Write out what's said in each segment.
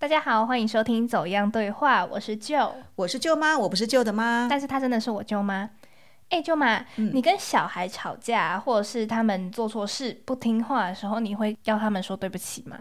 大家好，欢迎收听《走样对话》，我是舅，我是舅妈，我不是舅的妈。但是她真的是我舅妈。哎，舅妈，你跟小孩吵架，或者是他们做错事不听话的时候，你会要他们说对不起吗？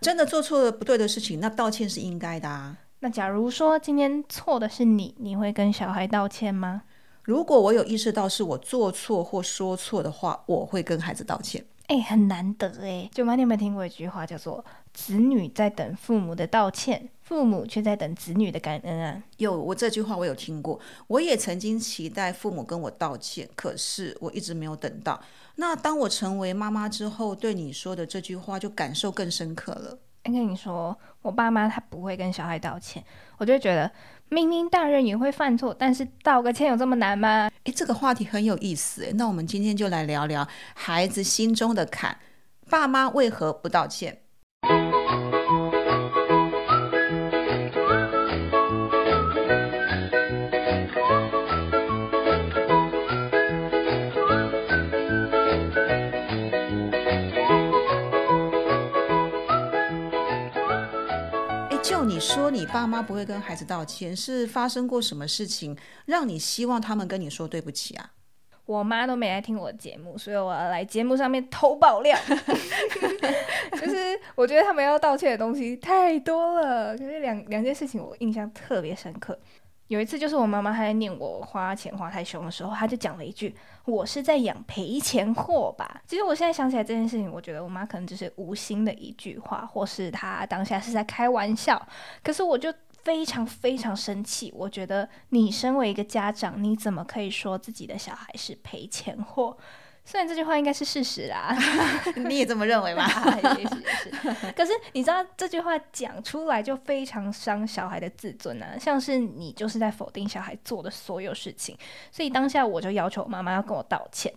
真的做错了不对的事情，那道歉是应该的啊。那假如说今天错的是你，你会跟小孩道歉吗？如果我有意识到是我做错或说错的话，我会跟孩子道歉。哎，很难得哎。舅妈，你有没有听过一句话，叫做“子女在等父母的道歉，父母却在等子女的感恩”啊？有，我这句话我有听过。我也曾经期待父母跟我道歉，可是我一直没有等到。那当我成为妈妈之后，对你说的这句话就感受更深刻了。跟你说，我爸妈他不会跟小孩道歉，我就觉得明明大人也会犯错，但是道个歉有这么难吗？诶，这个话题很有意思诶，那我们今天就来聊聊孩子心中的坎，爸妈为何不道歉？你说你爸妈不会跟孩子道歉，是发生过什么事情让你希望他们跟你说对不起啊？我妈都没来听我的节目，所以我要来节目上面偷爆料。就是我觉得他们要道歉的东西太多了，可是两两件事情我印象特别深刻。有一次，就是我妈妈还在念我花钱花太凶的时候，她就讲了一句：“我是在养赔钱货吧？”其实我现在想起来这件事情，我觉得我妈可能只是无心的一句话，或是她当下是在开玩笑。可是我就非常非常生气，我觉得你身为一个家长，你怎么可以说自己的小孩是赔钱货？虽然这句话应该是事实啦，你也这么认为吗？也是也是。可是你知道这句话讲出来就非常伤小孩的自尊啊，像是你就是在否定小孩做的所有事情。所以当下我就要求妈妈要跟我道歉。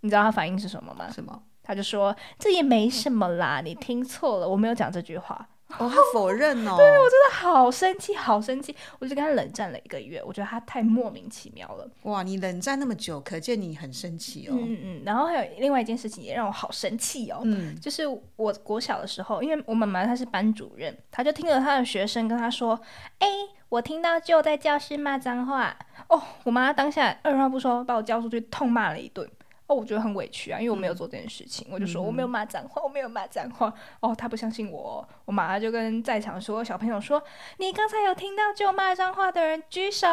你知道他反应是什么吗？什么？他就说这也没什么啦，你听错了，我没有讲这句话。哦，他否认哦。对，我真的好生气，好生气，我就跟他冷战了一个月。我觉得他太莫名其妙了。哇，你冷战那么久，可见你很生气哦。嗯嗯。然后还有另外一件事情也让我好生气哦。嗯。就是我国小的时候，因为我妈妈她是班主任，她就听了她的学生跟她说：“哎，我听到就在教室骂脏话。”哦，我妈当下二话不说把我叫出去痛骂了一顿。我觉得很委屈啊，因为我没有做这件事情，我就说我没有骂脏话，我没有骂脏话。哦，他不相信我，我马上就跟在场所有小朋友说：“你刚才有听到就骂脏话的人举手。”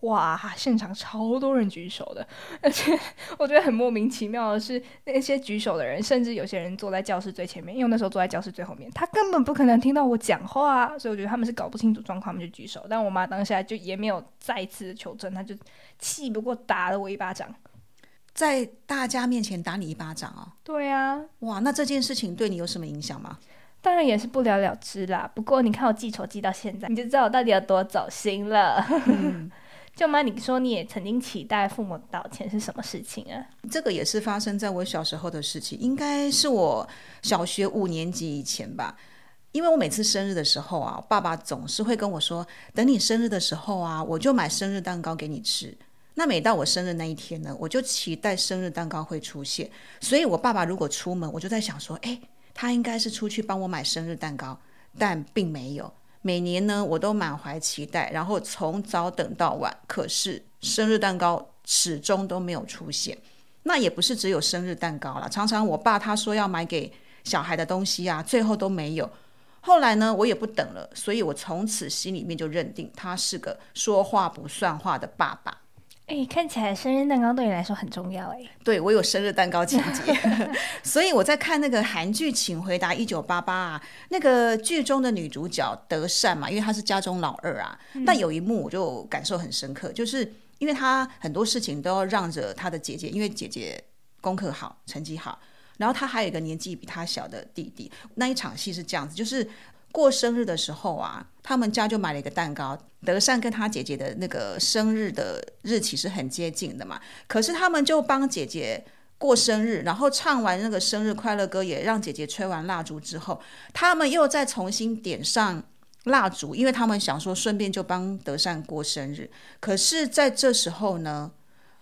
哇，现场超多人举手的，而且我觉得很莫名其妙的是，那些举手的人，甚至有些人坐在教室最前面，因为那时候坐在教室最后面，他根本不可能听到我讲话，所以我觉得他们是搞不清楚状况，他们就举手。但我妈当下就也没有再次求证，她就气不过打了我一巴掌。在大家面前打你一巴掌哦。对啊，哇，那这件事情对你有什么影响吗？当然也是不了了之啦。不过你看我记仇记到现在，你就知道我到底有多走心了。舅妈，你说你也曾经期待父母道歉是什么事情啊？这个也是发生在我小时候的事情，应该是我小学五年级以前吧。因为我每次生日的时候啊，爸爸总是会跟我说：“等你生日的时候啊，我就买生日蛋糕给你吃。”那每到我生日那一天呢，我就期待生日蛋糕会出现。所以，我爸爸如果出门，我就在想说，哎，他应该是出去帮我买生日蛋糕，但并没有。每年呢，我都满怀期待，然后从早等到晚，可是生日蛋糕始终都没有出现。那也不是只有生日蛋糕了，常常我爸他说要买给小孩的东西啊，最后都没有。后来呢，我也不等了，所以我从此心里面就认定他是个说话不算话的爸爸。哎，看起来生日蛋糕对你来说很重要哎。对我有生日蛋糕情节，所以我在看那个韩剧《请回答一九八八》啊，那个剧中的女主角德善嘛，因为她是家中老二啊。那有一幕我就感受很深刻，就是因为她很多事情都要让着她的姐姐，因为姐姐功课好，成绩好，然后她还有一个年纪比她小的弟弟。那一场戏是这样子，就是。过生日的时候啊，他们家就买了一个蛋糕。德善跟他姐姐的那个生日的日期是很接近的嘛，可是他们就帮姐姐过生日，然后唱完那个生日快乐歌，也让姐姐吹完蜡烛之后，他们又再重新点上蜡烛，因为他们想说顺便就帮德善过生日。可是在这时候呢，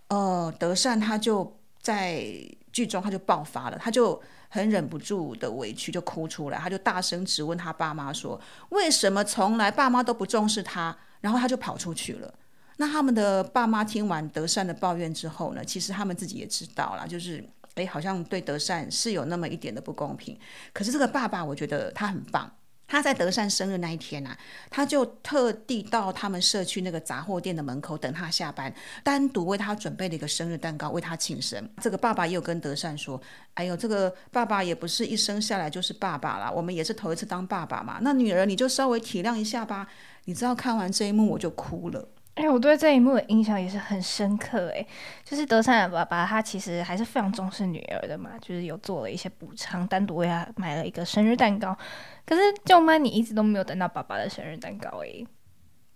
呃，德善他就在剧中他就爆发了，他就。很忍不住的委屈就哭出来，他就大声质问他爸妈说：“为什么从来爸妈都不重视他？”然后他就跑出去了。那他们的爸妈听完德善的抱怨之后呢，其实他们自己也知道了，就是诶，好像对德善是有那么一点的不公平。可是这个爸爸，我觉得他很棒。他在德善生日那一天啊，他就特地到他们社区那个杂货店的门口等他下班，单独为他准备了一个生日蛋糕，为他庆生。这个爸爸也有跟德善说：“哎呦，这个爸爸也不是一生下来就是爸爸啦，我们也是头一次当爸爸嘛。那女儿你就稍微体谅一下吧。”你知道看完这一幕我就哭了。哎，我对这一幕的印象也是很深刻。哎，就是德善的爸爸，他其实还是非常重视女儿的嘛，就是有做了一些补偿，单独为他买了一个生日蛋糕。可是舅妈，你一直都没有等到爸爸的生日蛋糕，哎，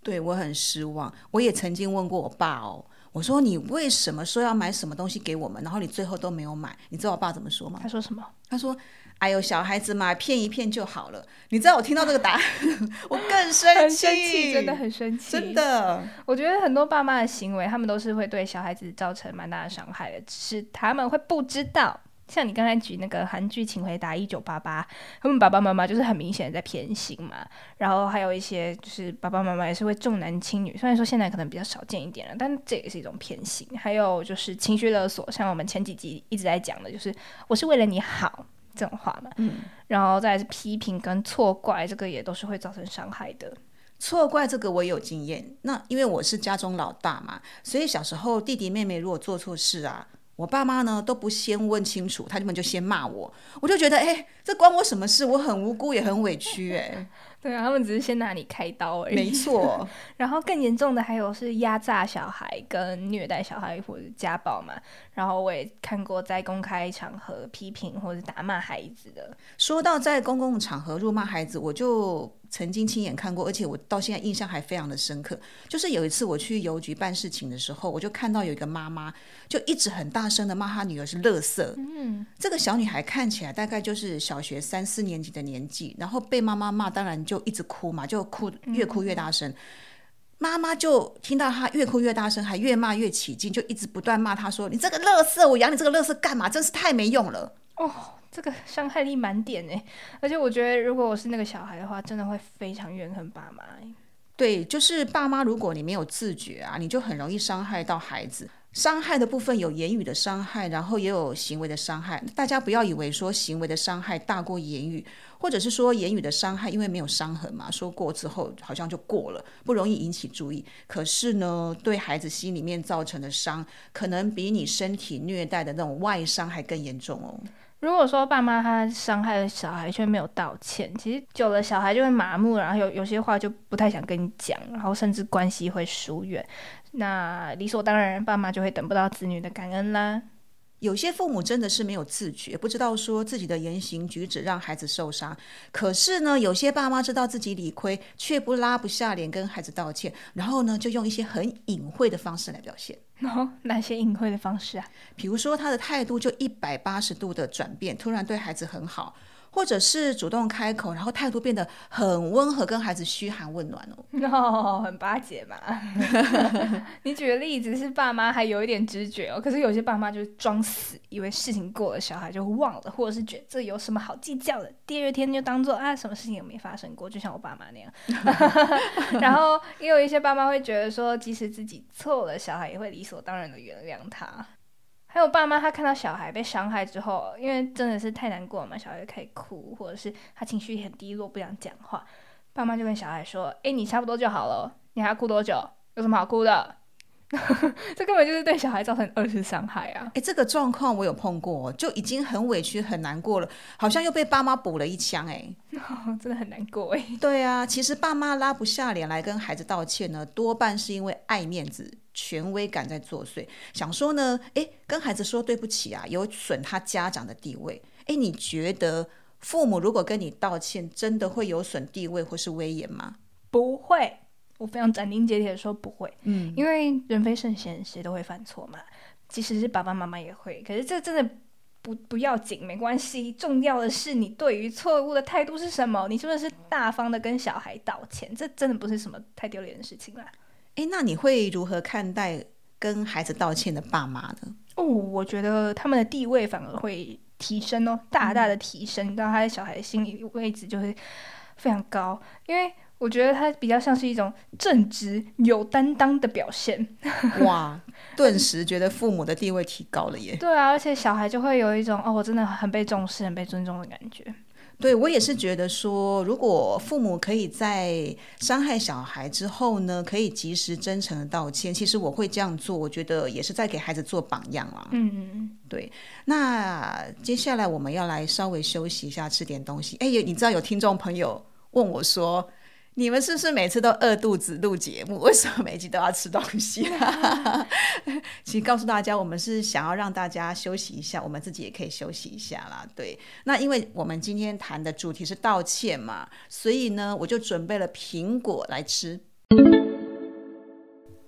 对我很失望。我也曾经问过我爸哦，我说你为什么说要买什么东西给我们，然后你最后都没有买？你知道我爸怎么说吗？他说什么？他说。哎呦，小孩子嘛，骗一骗就好了。你知道我听到这个答案，我更生气，真的很生气，真的。我觉得很多爸妈的行为，他们都是会对小孩子造成蛮大的伤害的，只是他们会不知道。像你刚才举那个韩剧《请回答一九八八》，他们爸爸妈妈就是很明显的在偏心嘛。然后还有一些就是爸爸妈妈也是会重男轻女，虽然说现在可能比较少见一点了，但这也是一种偏心。还有就是情绪勒索，像我们前几集一直在讲的，就是我是为了你好。这种话嘛，嗯，然后再批评跟错怪，这个也都是会造成伤害的。错怪这个我有经验，那因为我是家中老大嘛，所以小时候弟弟妹妹如果做错事啊，我爸妈呢都不先问清楚，他们就先骂我，我就觉得哎，这关我什么事？我很无辜也很委屈哎。对啊，他们只是先拿你开刀而已。没错，然后更严重的还有是压榨小孩、跟虐待小孩或者家暴嘛。然后我也看过在公开场合批评或者打骂孩子的。说到在公共场合辱骂孩子，我就。曾经亲眼看过，而且我到现在印象还非常的深刻。就是有一次我去邮局办事情的时候，我就看到有一个妈妈就一直很大声的骂她女儿是垃圾。嗯，这个小女孩看起来大概就是小学三四年级的年纪，然后被妈妈骂，当然就一直哭嘛，就哭越哭越大声。妈妈就听到她越哭越大声，还越骂越起劲，就一直不断骂她说：“你这个垃圾，我养你这个垃圾干嘛？真是太没用了。”哦。这个伤害力满点哎，而且我觉得如果我是那个小孩的话，真的会非常怨恨爸妈。对，就是爸妈，如果你没有自觉啊，你就很容易伤害到孩子。伤害的部分有言语的伤害，然后也有行为的伤害。大家不要以为说行为的伤害大过言语，或者是说言语的伤害，因为没有伤痕嘛，说过之后好像就过了，不容易引起注意。可是呢，对孩子心里面造成的伤，可能比你身体虐待的那种外伤还更严重哦。如果说爸妈他伤害了小孩却没有道歉，其实久了小孩就会麻木，然后有有些话就不太想跟你讲，然后甚至关系会疏远。那理所当然，爸妈就会等不到子女的感恩啦。有些父母真的是没有自觉，不知道说自己的言行举止让孩子受伤。可是呢，有些爸妈知道自己理亏，却不拉不下脸跟孩子道歉，然后呢，就用一些很隐晦的方式来表现。哦，哪些隐晦的方式啊？比如说他的态度就一百八十度的转变，突然对孩子很好。或者是主动开口，然后态度变得很温和，跟孩子嘘寒问暖哦，哦，很巴结嘛。你举的例子是爸妈还有一点知觉哦，可是有些爸妈就是装死，以为事情过了，小孩就忘了，或者是觉得这有什么好计较的，第二天就当做啊什么事情也没发生过，就像我爸妈那样。然后也有一些爸妈会觉得说，即使自己错了，小孩也会理所当然的原谅他。还有爸妈，他看到小孩被伤害之后，因为真的是太难过了嘛，小孩就可以哭，或者是他情绪很低落，不想讲话，爸妈就跟小孩说：“哎，你差不多就好了，你还要哭多久？有什么好哭的？” 这根本就是对小孩造成二次伤害啊！哎，这个状况我有碰过，就已经很委屈、很难过了，好像又被爸妈补了一枪，哎，真的很难过哎。对啊，其实爸妈拉不下脸来跟孩子道歉呢，多半是因为爱面子、权威感在作祟，想说呢，哎，跟孩子说对不起啊，有损他家长的地位。哎，你觉得父母如果跟你道歉，真的会有损地位或是威严吗？不会。我非常斩钉截铁的说不会，嗯，因为人非圣贤，谁都会犯错嘛，即使是爸爸妈妈也会。可是这真的不不要紧，没关系，重要的是你对于错误的态度是什么？你是不是大方的跟小孩道歉？这真的不是什么太丢脸的事情啦。诶，那你会如何看待跟孩子道歉的爸妈呢？哦，我觉得他们的地位反而会提升哦，大大的提升，到他的小孩心里位置就会非常高，因为我觉得他比较像是一种正直、有担当的表现。哇，顿时觉得父母的地位提高了耶！对啊，而且小孩就会有一种哦，我真的很被重视、很被尊重的感觉。对我也是觉得说，如果父母可以在伤害小孩之后呢，可以及时真诚的道歉，其实我会这样做，我觉得也是在给孩子做榜样啊。嗯嗯嗯，对。那接下来我们要来稍微休息一下，吃点东西。哎，有你知道有听众朋友问我说。你们是不是每次都饿肚子录节目？为什么每集都要吃东西？其实告诉大家，我们是想要让大家休息一下，我们自己也可以休息一下啦。对，那因为我们今天谈的主题是道歉嘛，所以呢，我就准备了苹果来吃。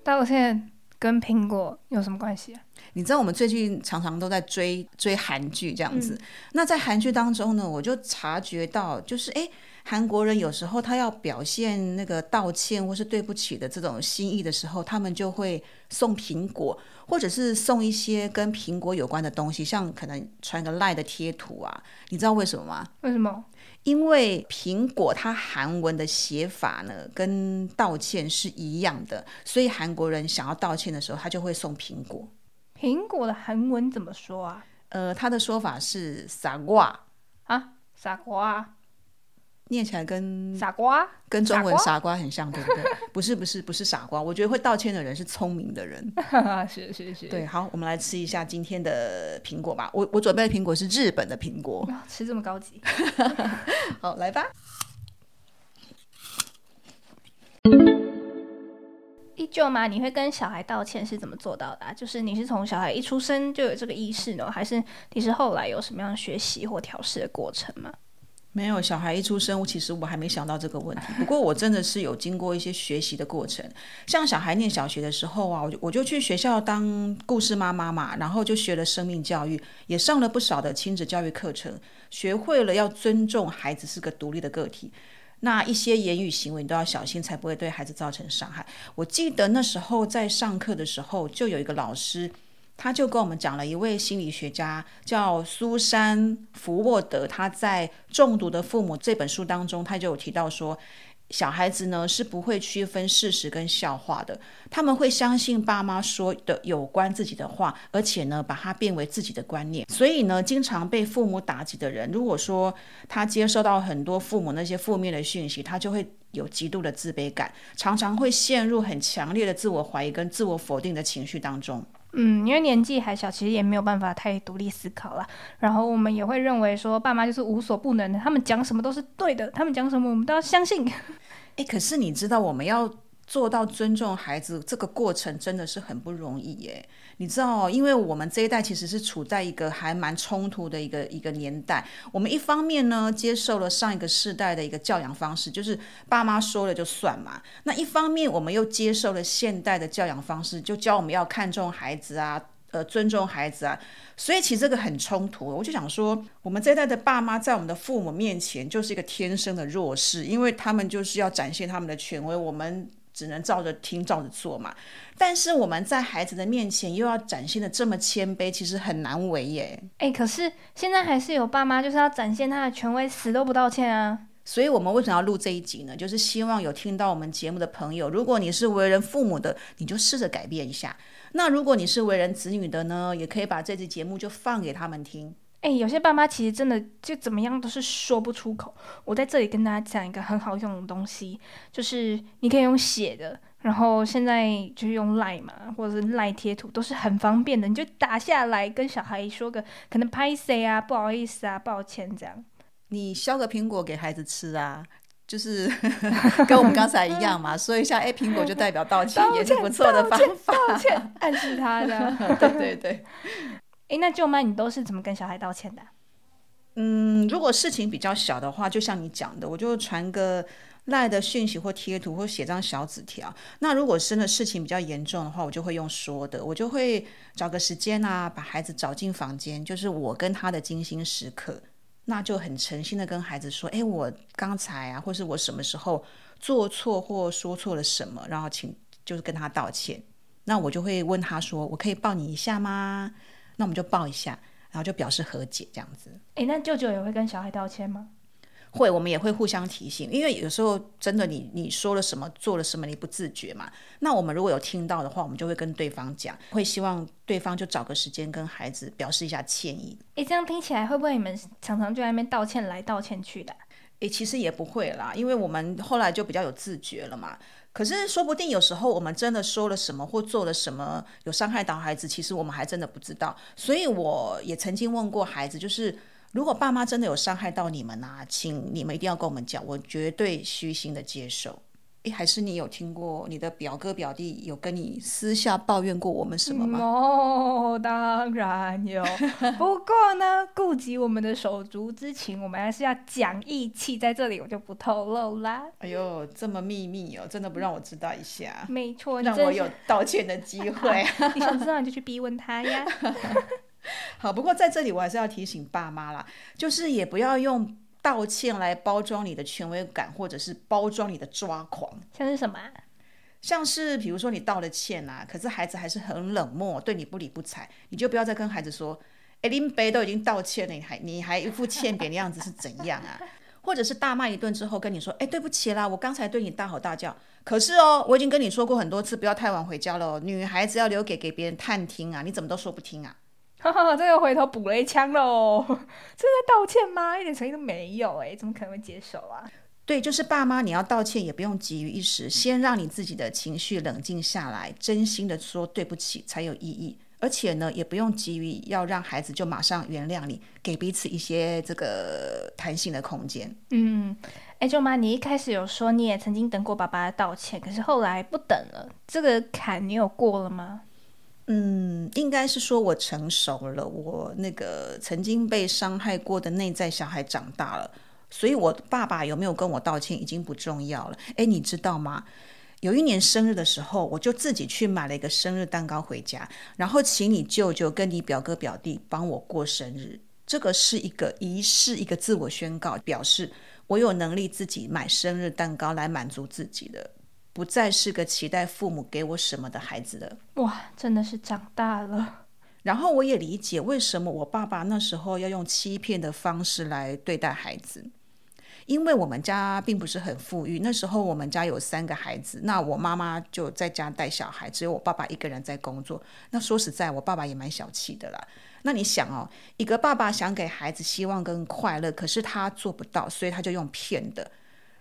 道歉跟苹果有什么关系啊？你知道我们最近常常都在追追韩剧这样子，那在韩剧当中呢，我就察觉到，就是哎。韩国人有时候他要表现那个道歉或是对不起的这种心意的时候，他们就会送苹果，或者是送一些跟苹果有关的东西，像可能传个赖的贴图啊。你知道为什么吗？为什么？因为苹果它韩文的写法呢，跟道歉是一样的，所以韩国人想要道歉的时候，他就会送苹果。苹果的韩文怎么说啊？呃，他的说法是傻瓜啊，傻瓜。念起来跟傻瓜，跟中文傻瓜很像，对不对？不是不是不是傻瓜，我觉得会道歉的人是聪明的人。是是是，对，好，我们来吃一下今天的苹果吧。我我准备的苹果是日本的苹果，吃这么高级。好，来吧。依旧吗？你会跟小孩道歉是怎么做到的？就是你是从小孩一出生就有这个意识呢，还是你是后来有什么样学习或调试的过程吗？没有小孩一出生，我其实我还没想到这个问题。不过我真的是有经过一些学习的过程。像小孩念小学的时候啊，我就我就去学校当故事妈妈嘛，然后就学了生命教育，也上了不少的亲子教育课程，学会了要尊重孩子是个独立的个体。那一些言语行为你都要小心，才不会对孩子造成伤害。我记得那时候在上课的时候，就有一个老师。他就跟我们讲了一位心理学家叫苏珊·福沃德，他在《中毒的父母》这本书当中，他就有提到说，小孩子呢是不会区分事实跟笑话的，他们会相信爸妈说的有关自己的话，而且呢把它变为自己的观念。所以呢，经常被父母打击的人，如果说他接收到很多父母那些负面的讯息，他就会有极度的自卑感，常常会陷入很强烈的自我怀疑跟自我否定的情绪当中。嗯，因为年纪还小，其实也没有办法太独立思考了。然后我们也会认为说，爸妈就是无所不能的，他们讲什么都是对的，他们讲什么我们都要相信。哎，可是你知道，我们要做到尊重孩子，这个过程真的是很不容易耶。你知道，因为我们这一代其实是处在一个还蛮冲突的一个一个年代。我们一方面呢，接受了上一个世代的一个教养方式，就是爸妈说了就算嘛。那一方面，我们又接受了现代的教养方式，就教我们要看重孩子啊，呃，尊重孩子啊。所以其实这个很冲突。我就想说，我们这一代的爸妈在我们的父母面前就是一个天生的弱势，因为他们就是要展现他们的权威，我们。只能照着听，照着做嘛。但是我们在孩子的面前又要展现的这么谦卑，其实很难为耶。哎，可是现在还是有爸妈就是要展现他的权威，死都不道歉啊。所以我们为什么要录这一集呢？就是希望有听到我们节目的朋友，如果你是为人父母的，你就试着改变一下。那如果你是为人子女的呢，也可以把这集节目就放给他们听。哎，有些爸妈其实真的就怎么样都是说不出口。我在这里跟大家讲一个很好用的东西，就是你可以用写的，然后现在就是用赖嘛，或者是赖贴图都是很方便的，你就打下来跟小孩说个可能拍谁啊，不好意思啊，抱歉这样。你削个苹果给孩子吃啊，就是 跟我们刚才一样嘛，说一下哎，苹果就代表道歉，也是不错的方法，道歉暗示他的，对对对。哎，那舅妈，你都是怎么跟小孩道歉的？嗯，如果事情比较小的话，就像你讲的，我就传个赖的讯息或贴图，或写张小纸条。那如果真的事情比较严重的话，我就会用说的，我就会找个时间啊，把孩子找进房间，就是我跟他的精心时刻，那就很诚心的跟孩子说，哎，我刚才啊，或是我什么时候做错或说错了什么，然后请就是跟他道歉。那我就会问他说：“我可以抱你一下吗？”那我们就抱一下，然后就表示和解这样子。哎，那舅舅也会跟小孩道歉吗？会，我们也会互相提醒，因为有时候真的你你说了什么，做了什么，你不自觉嘛。那我们如果有听到的话，我们就会跟对方讲，会希望对方就找个时间跟孩子表示一下歉意。诶，这样听起来会不会你们常常就在那边道歉来道歉去的？诶，其实也不会啦，因为我们后来就比较有自觉了嘛。可是说不定有时候我们真的说了什么或做了什么有伤害到孩子，其实我们还真的不知道。所以我也曾经问过孩子，就是如果爸妈真的有伤害到你们啊，请你们一定要跟我们讲，我绝对虚心的接受。诶，还是你有听过你的表哥表弟有跟你私下抱怨过我们什么吗？哦，当然有。不过呢，顾及我们的手足之情，我们还是要讲义气，在这里我就不透露啦。哎呦，这么秘密哦，真的不让我知道一下？没错，让我有道歉的机会。你想知道你就去逼问他呀。好，不过在这里我还是要提醒爸妈啦，就是也不要用。道歉来包装你的权威感，或者是包装你的抓狂，像是什么？像是比如说你道了歉啊，可是孩子还是很冷漠，对你不理不睬，你就不要再跟孩子说：“哎，林北都已经道歉了，你还你还一副欠扁的样子是怎样啊？” 或者是大骂一顿之后跟你说：“哎，对不起啦，我刚才对你大吼大叫，可是哦，我已经跟你说过很多次，不要太晚回家了，女孩子要留给给别人探听啊，你怎么都说不听啊？”哈哈，这个回头补了一枪喽！这在道歉吗？一点诚意都没有哎，怎么可能会接受啊？对，就是爸妈，你要道歉也不用急于一时，先让你自己的情绪冷静下来，真心的说对不起才有意义。而且呢，也不用急于要让孩子就马上原谅你，给彼此一些这个弹性的空间。嗯，哎，舅妈，你一开始有说你也曾经等过爸爸的道歉，可是后来不等了，这个坎你有过了吗？嗯，应该是说我成熟了，我那个曾经被伤害过的内在小孩长大了，所以我爸爸有没有跟我道歉已经不重要了。哎，你知道吗？有一年生日的时候，我就自己去买了一个生日蛋糕回家，然后请你舅舅跟你表哥表弟帮我过生日。这个是一个仪式，一个自我宣告，表示我有能力自己买生日蛋糕来满足自己的。不再是个期待父母给我什么的孩子了。哇，真的是长大了。然后我也理解为什么我爸爸那时候要用欺骗的方式来对待孩子，因为我们家并不是很富裕。那时候我们家有三个孩子，那我妈妈就在家带小孩，只有我爸爸一个人在工作。那说实在，我爸爸也蛮小气的啦。那你想哦，一个爸爸想给孩子希望跟快乐，可是他做不到，所以他就用骗的。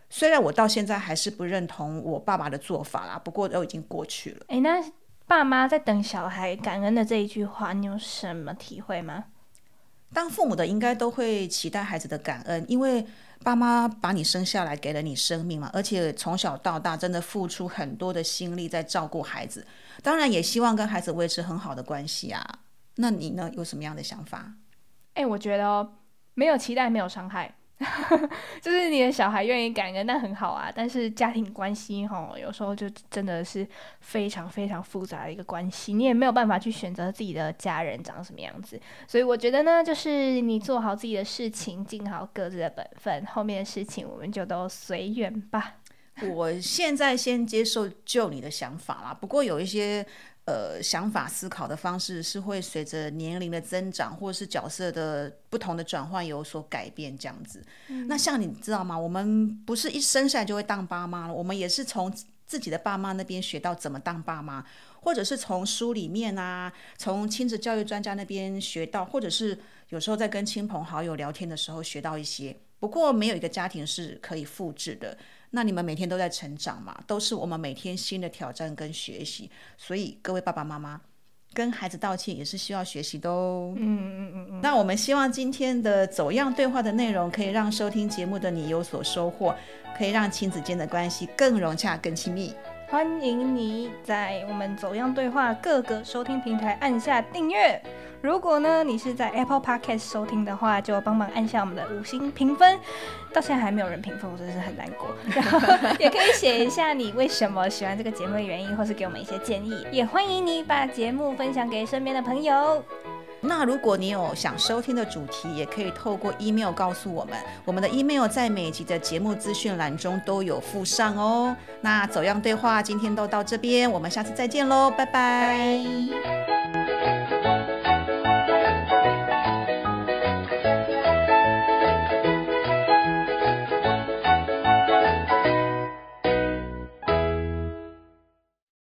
虽然我到现在还是不认同我爸爸的做法啦，不过都已经过去了。诶，那爸妈在等小孩感恩的这一句话，你有什么体会吗？当父母的应该都会期待孩子的感恩，因为爸妈把你生下来，给了你生命嘛，而且从小到大真的付出很多的心力在照顾孩子，当然也希望跟孩子维持很好的关系啊。那你呢？有什么样的想法？哎，我觉得哦没有期待，没有伤害。就是你的小孩愿意感恩，那很好啊。但是家庭关系哈，有时候就真的是非常非常复杂的一个关系，你也没有办法去选择自己的家人长什么样子。所以我觉得呢，就是你做好自己的事情，尽好各自的本分，后面的事情我们就都随缘吧。我现在先接受就你的想法啦，不过有一些。呃，想法思考的方式是会随着年龄的增长，或者是角色的不同的转换有所改变，这样子。那像你知道吗？我们不是一生下来就会当爸妈了，我们也是从自己的爸妈那边学到怎么当爸妈，或者是从书里面啊，从亲子教育专家那边学到，或者是有时候在跟亲朋好友聊天的时候学到一些。不过没有一个家庭是可以复制的。那你们每天都在成长嘛，都是我们每天新的挑战跟学习，所以各位爸爸妈妈跟孩子道歉也是需要学习的哦。嗯嗯嗯嗯。那我们希望今天的走样对话的内容可以让收听节目的你有所收获，可以让亲子间的关系更融洽、更亲密。欢迎你在我们走样对话各个收听平台按下订阅。如果呢，你是在 Apple Podcast 收听的话，就帮忙按下我们的五星评分。到现在还没有人评分，我真的是很难过。然 后也可以写一下你为什么喜欢这个节目的原因，或是给我们一些建议。也欢迎你把节目分享给身边的朋友。那如果你有想收听的主题，也可以透过 email 告诉我们，我们的 email 在每集的节目资讯栏中都有附上哦。那走样对话今天都到这边，我们下次再见喽，拜拜。